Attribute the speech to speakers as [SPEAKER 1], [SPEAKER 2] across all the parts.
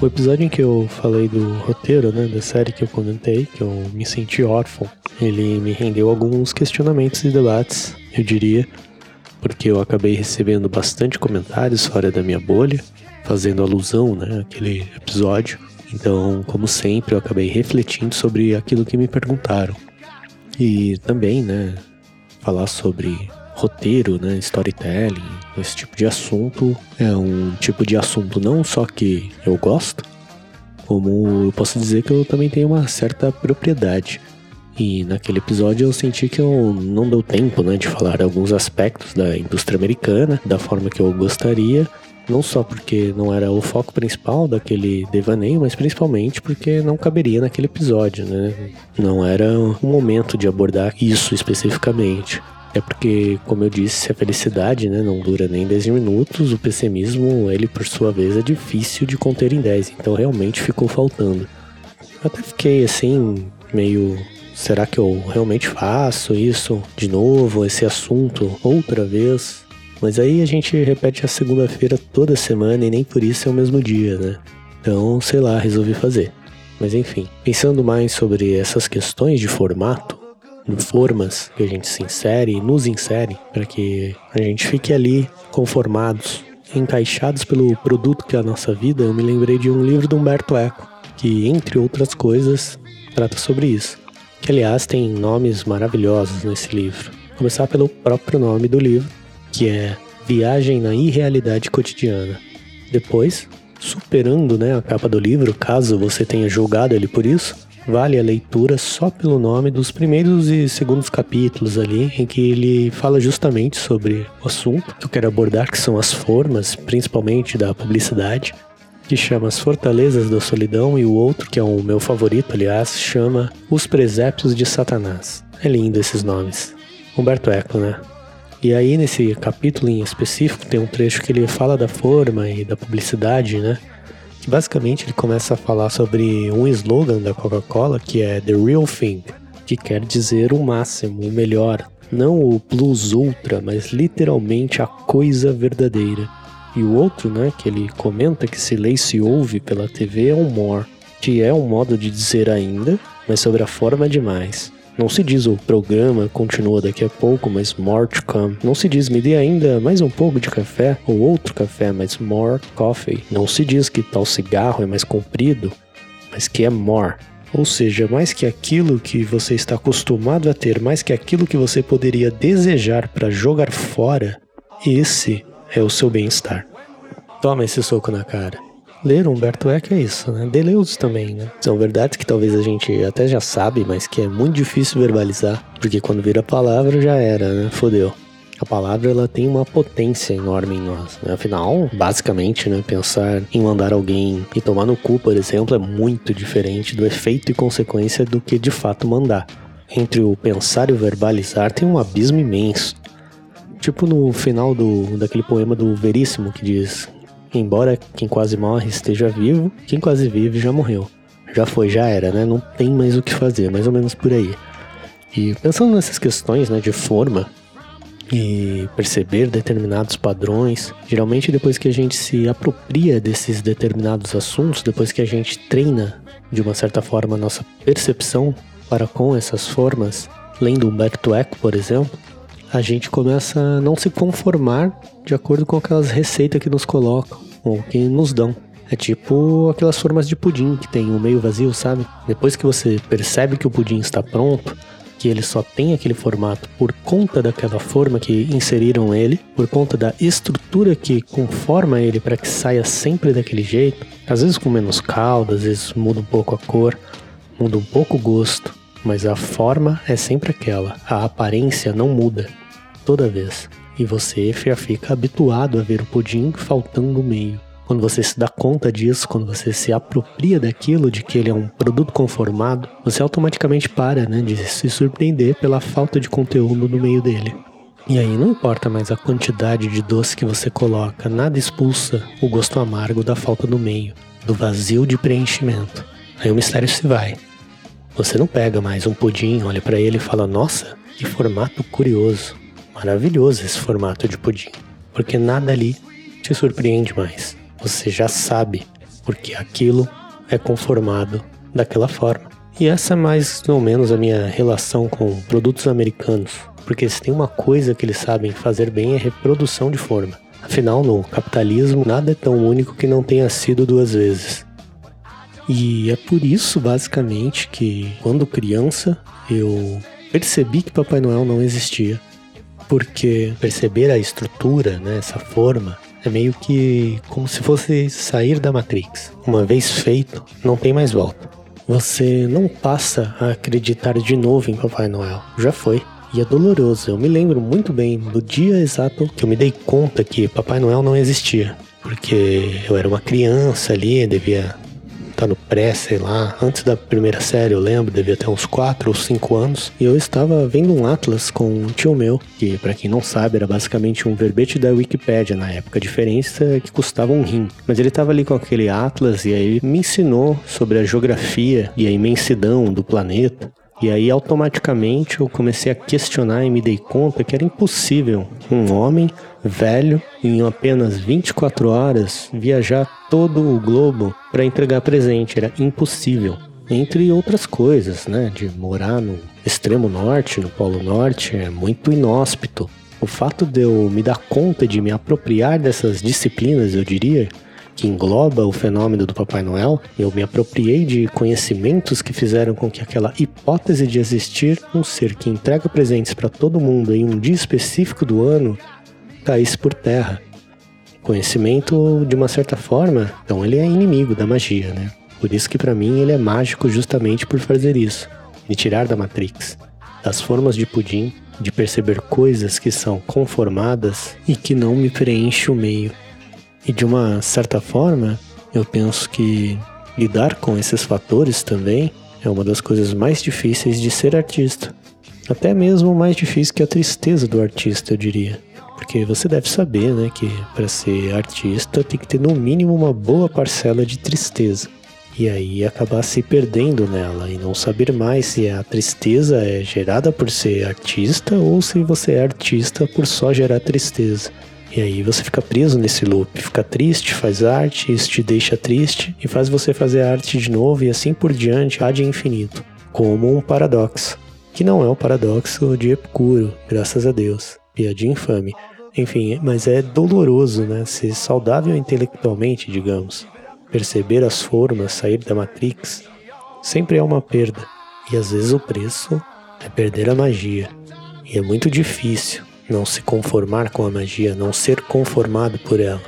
[SPEAKER 1] O episódio em que eu falei do roteiro, né, da série que eu comentei, que eu me senti órfão, ele me rendeu alguns questionamentos e debates, eu diria, porque eu acabei recebendo bastante comentários fora da minha bolha, fazendo alusão, né, àquele episódio. Então, como sempre, eu acabei refletindo sobre aquilo que me perguntaram. E também, né, falar sobre roteiro, né, storytelling, esse tipo de assunto é um tipo de assunto não só que eu gosto, como eu posso dizer que eu também tenho uma certa propriedade. E naquele episódio eu senti que eu não deu tempo, né, de falar alguns aspectos da indústria americana da forma que eu gostaria, não só porque não era o foco principal daquele devaneio, mas principalmente porque não caberia naquele episódio, né? Não era o momento de abordar isso especificamente. É porque, como eu disse, a felicidade né, não dura nem 10 minutos, o pessimismo, ele por sua vez, é difícil de conter em 10, então realmente ficou faltando. Eu até fiquei assim, meio. Será que eu realmente faço isso de novo, esse assunto, outra vez? Mas aí a gente repete a segunda-feira toda semana e nem por isso é o mesmo dia, né? Então, sei lá, resolvi fazer. Mas enfim, pensando mais sobre essas questões de formato, formas que a gente se insere e nos insere para que a gente fique ali conformados, encaixados pelo produto que é a nossa vida, eu me lembrei de um livro do Humberto Eco, que entre outras coisas trata sobre isso. Que aliás tem nomes maravilhosos nesse livro. Começar pelo próprio nome do livro, que é Viagem na Irrealidade Cotidiana. Depois, superando né, a capa do livro, caso você tenha julgado ele por isso, vale a leitura só pelo nome dos primeiros e segundos capítulos ali, em que ele fala justamente sobre o assunto que eu quero abordar, que são as formas, principalmente da publicidade, que chama As Fortalezas da Solidão, e o outro, que é o meu favorito, aliás, chama Os Presépios de Satanás. É lindo esses nomes. Humberto Eco, né? E aí, nesse capítulo em específico, tem um trecho que ele fala da forma e da publicidade, né? Basicamente ele começa a falar sobre um slogan da Coca-Cola que é The Real Thing, que quer dizer o máximo, o melhor, não o plus ultra, mas literalmente a coisa verdadeira. E o outro, né, que ele comenta que se lê e se ouve pela TV é o more, que é um modo de dizer ainda, mas sobre a forma demais. Não se diz o programa continua daqui a pouco, mas more to come. Não se diz me dê ainda mais um pouco de café ou outro café, mas more coffee. Não se diz que tal cigarro é mais comprido, mas que é more. Ou seja, mais que aquilo que você está acostumado a ter, mais que aquilo que você poderia desejar para jogar fora, esse é o seu bem-estar. Toma esse soco na cara. Ler Humberto Eco é isso, né? Deleuze também, né? São verdades que talvez a gente até já sabe, mas que é muito difícil verbalizar, porque quando vira palavra já era, né? Fodeu. A palavra ela tem uma potência enorme em nós. Né? Afinal, basicamente, né, pensar em mandar alguém e tomar no cu, por exemplo, é muito diferente do efeito e consequência do que de fato mandar. Entre o pensar e o verbalizar tem um abismo imenso. Tipo no final do, daquele poema do Veríssimo que diz Embora quem quase morre esteja vivo, quem quase vive já morreu. Já foi, já era, né? Não tem mais o que fazer, mais ou menos por aí. E pensando nessas questões né, de forma e perceber determinados padrões, geralmente depois que a gente se apropria desses determinados assuntos, depois que a gente treina de uma certa forma a nossa percepção para com essas formas, lendo Humberto Eco, por exemplo, a gente começa a não se conformar de acordo com aquelas receitas que nos colocam ou que nos dão. É tipo aquelas formas de pudim que tem o meio vazio, sabe? Depois que você percebe que o pudim está pronto, que ele só tem aquele formato por conta daquela forma que inseriram ele, por conta da estrutura que conforma ele para que saia sempre daquele jeito, às vezes com menos calda, às vezes muda um pouco a cor, muda um pouco o gosto, mas a forma é sempre aquela, a aparência não muda toda vez. E você já fica habituado a ver o pudim faltando o meio. Quando você se dá conta disso, quando você se apropria daquilo, de que ele é um produto conformado, você automaticamente para né, de se surpreender pela falta de conteúdo no meio dele. E aí não importa mais a quantidade de doce que você coloca, nada expulsa o gosto amargo da falta do meio, do vazio de preenchimento. Aí o mistério se vai. Você não pega mais um pudim, olha para ele e fala: "Nossa, que formato curioso. Maravilhoso esse formato de pudim". Porque nada ali te surpreende mais. Você já sabe porque aquilo é conformado daquela forma. E essa é mais ou menos a minha relação com produtos americanos. Porque se tem uma coisa que eles sabem fazer bem é reprodução de forma. Afinal, no capitalismo, nada é tão único que não tenha sido duas vezes. E é por isso, basicamente, que quando criança eu percebi que Papai Noel não existia. Porque perceber a estrutura, né, essa forma, é meio que como se fosse sair da Matrix. Uma vez feito, não tem mais volta. Você não passa a acreditar de novo em Papai Noel. Já foi. E é doloroso. Eu me lembro muito bem do dia exato que eu me dei conta que Papai Noel não existia. Porque eu era uma criança ali, devia tá no pré, sei lá, antes da primeira série, eu lembro, devia ter uns 4 ou 5 anos, e eu estava vendo um atlas com um tio meu, que para quem não sabe era basicamente um verbete da Wikipédia na época, a diferença é que custava um rim. Mas ele estava ali com aquele atlas e aí me ensinou sobre a geografia e a imensidão do planeta. E aí automaticamente eu comecei a questionar e me dei conta que era impossível um homem velho em apenas 24 horas viajar todo o globo para entregar presente, era impossível. Entre outras coisas, né, de morar no extremo norte, no polo norte, é muito inóspito. O fato de eu me dar conta de me apropriar dessas disciplinas, eu diria, que engloba o fenômeno do Papai Noel, eu me apropriei de conhecimentos que fizeram com que aquela hipótese de existir um ser que entrega presentes para todo mundo em um dia específico do ano caísse por terra. Conhecimento, de uma certa forma, então ele é inimigo da magia, né? Por isso que para mim ele é mágico justamente por fazer isso, me tirar da Matrix, das formas de pudim, de perceber coisas que são conformadas e que não me preenche o meio. E de uma certa forma, eu penso que lidar com esses fatores também é uma das coisas mais difíceis de ser artista. Até mesmo mais difícil que a tristeza do artista, eu diria. Porque você deve saber, né, que para ser artista tem que ter no mínimo uma boa parcela de tristeza. E aí acabar se perdendo nela e não saber mais se a tristeza é gerada por ser artista ou se você é artista por só gerar tristeza. E aí você fica preso nesse loop, fica triste, faz arte, isso te deixa triste e faz você fazer arte de novo e assim por diante, há de infinito, como um paradoxo, que não é o paradoxo de Epicuro, graças a Deus, piadinha infame. Enfim, mas é doloroso, né? Ser saudável intelectualmente, digamos. Perceber as formas, sair da Matrix, sempre é uma perda. E às vezes o preço é perder a magia. E é muito difícil não se conformar com a magia, não ser conformado por ela.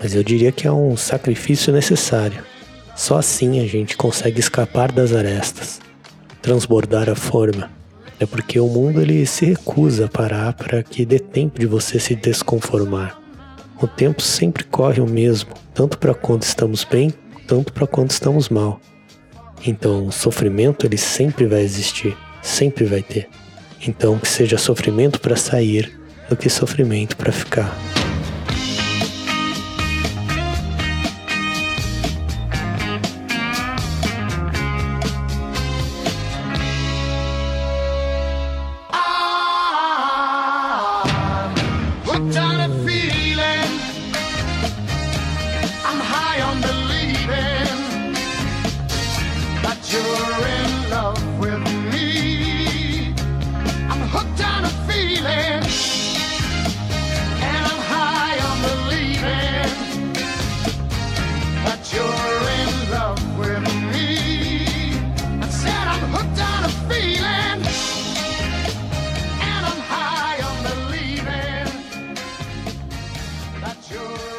[SPEAKER 1] Mas eu diria que é um sacrifício necessário. Só assim a gente consegue escapar das arestas, transbordar a forma. É porque o mundo ele se recusa a parar para que dê tempo de você se desconformar. O tempo sempre corre o mesmo, tanto para quando estamos bem, tanto para quando estamos mal. Então, o sofrimento ele sempre vai existir, sempre vai ter. Então, que seja sofrimento para sair do que sofrimento para ficar. at your